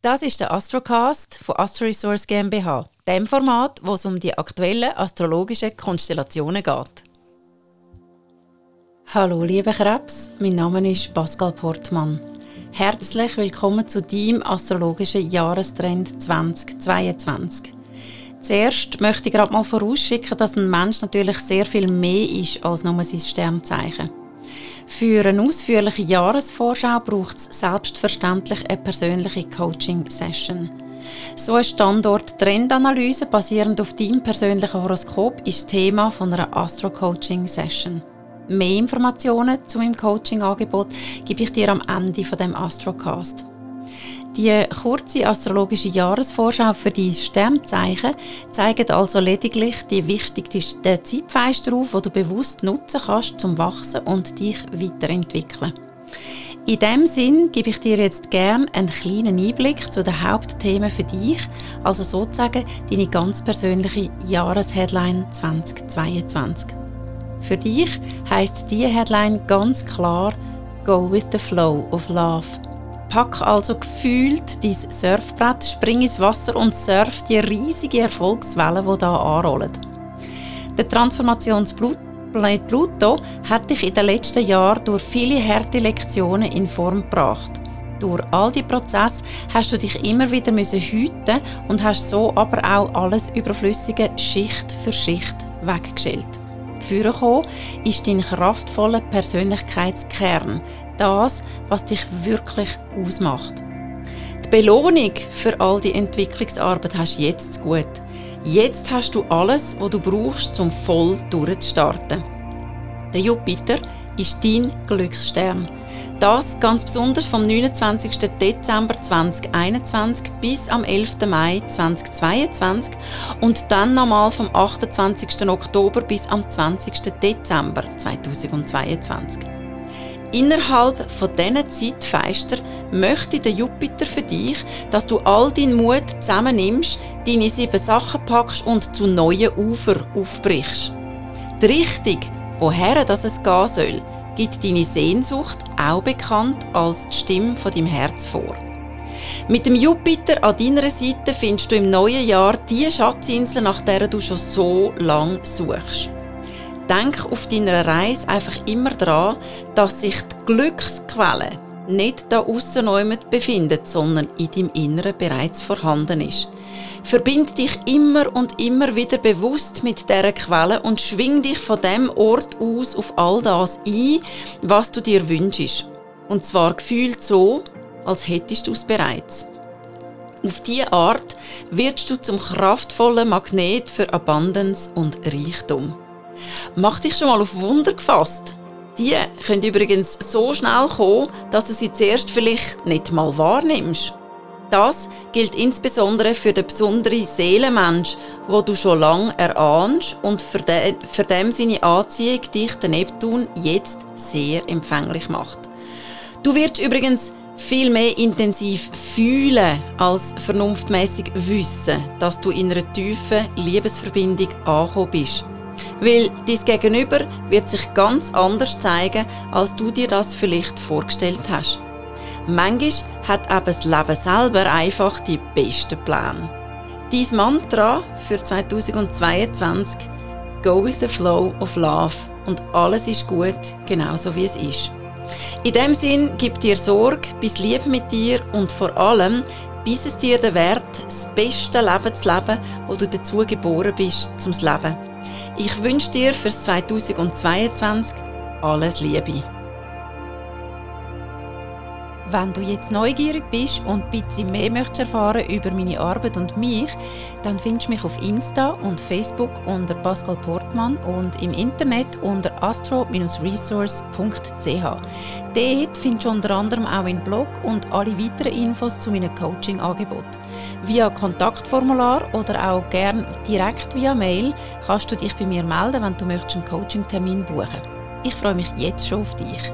Das ist der Astrocast von Astro Resource GmbH, dem Format, wo es um die aktuellen astrologischen Konstellationen geht. Hallo liebe Krebs, mein Name ist Pascal Portmann. Herzlich willkommen zu deinem astrologischen Jahrestrend 2022. Zuerst möchte ich gerade mal vorausschicken, dass ein Mensch natürlich sehr viel mehr ist als nur sein Sternzeichen. Für eine ausführliche Jahresvorschau braucht es selbstverständlich eine persönliche Coaching-Session. So eine Standort-Trendanalyse basierend auf deinem persönlichen Horoskop ist das Thema von einer Astro-Coaching-Session. Mehr Informationen zu meinem Coaching-Angebot gebe ich dir am Ende von dem Astrocast. Die kurze astrologische Jahresvorschau für die Sternzeichen zeigt also lediglich die wichtigsten Zeitfenster auf, die du bewusst nutzen kannst, zum Wachsen und dich weiterentwickeln. In diesem Sinn gebe ich dir jetzt gerne einen kleinen Einblick zu den Hauptthemen für dich, also sozusagen deine ganz persönliche Jahresheadline 2022. Für dich heißt die Headline ganz klar Go with the Flow of Love. Pack also gefühlt dein Surfbrett, spring ins Wasser und surf die riesige Erfolgswelle, die hier anrollen. Der Transformationsplanet Pluto hat dich in den letzten Jahren durch viele harte Lektionen in Form gebracht. Durch all die Prozesse hast du dich immer wieder müssen hüten und hast so aber auch alles Überflüssige Schicht für Schicht weggestellt. Vorgekommen ist dein kraftvoller Persönlichkeitskern, das, was dich wirklich ausmacht. Die Belohnung für all die Entwicklungsarbeit hast du jetzt gut. Jetzt hast du alles, was du brauchst, um voll durchzustarten. Der Jupiter ist dein Glücksstern. Das ganz besonders vom 29. Dezember 2021 bis am 11. Mai 2022 und dann nochmal vom 28. Oktober bis am 20. Dezember 2022. Innerhalb von diesen Zeitfenster möchte der Jupiter für dich, dass du all deinen Mut zusammennimmst, deine sieben Sachen packst und zu neuen Ufer aufbrichst. Die Richtung, woher das es gehen soll, gibt deine Sehnsucht, auch bekannt als die Stimme von deinem Herz vor. Mit dem Jupiter an deiner Seite findest du im neuen Jahr die Schatzinsel, nach der du schon so lange suchst. Denk auf deiner Reise einfach immer daran, dass sich die Glücksquelle nicht da aussen befindet, sondern in deinem Inneren bereits vorhanden ist. Verbind dich immer und immer wieder bewusst mit dieser Quelle und schwing dich von dem Ort aus auf all das ein, was du dir wünschst. Und zwar gefühlt so, als hättest du es bereits. Auf diese Art wirst du zum kraftvollen Magnet für Abundance und Reichtum. Mach dich schon mal auf Wunder gefasst. Die können übrigens so schnell kommen, dass du sie zuerst vielleicht nicht mal wahrnimmst. Das gilt insbesondere für den besonderen Seelenmensch, wo du schon lange erahnst und für, de, für dem seine Anziehung dich der Neptun jetzt sehr empfänglich macht. Du wirst übrigens viel mehr intensiv fühlen als vernunftmäßig wissen, dass du in einer tiefen Liebesverbindung angekommen bist. Weil dein Gegenüber wird sich ganz anders zeigen, als du dir das vielleicht vorgestellt hast. Manchmal hat eben das Leben selber einfach die besten Pläne. Dein Mantra für 2022 Go with the flow of love und alles ist gut, genauso wie es ist. In dem Sinn gib dir Sorge, bis Liebe mit dir und vor allem bis es dir den Wert, das beste Leben zu leben, wo du dazu geboren bist, zum Leben. Ich wünsche dir für 2022 alles Liebe. Wenn du jetzt neugierig bist und ein bisschen mehr möchtest erfahren über meine Arbeit und mich, dann findest du mich auf Insta und Facebook unter Pascal Portmann und im Internet unter astro-resource.ch. Dort findest du unter anderem auch meinen Blog und alle weiteren Infos zu meinem Coaching-Angebot. Via Kontaktformular oder auch gern direkt via Mail kannst du dich bei mir melden, wenn du möchtest einen Coaching-Termin buchen. Ich freue mich jetzt schon auf dich.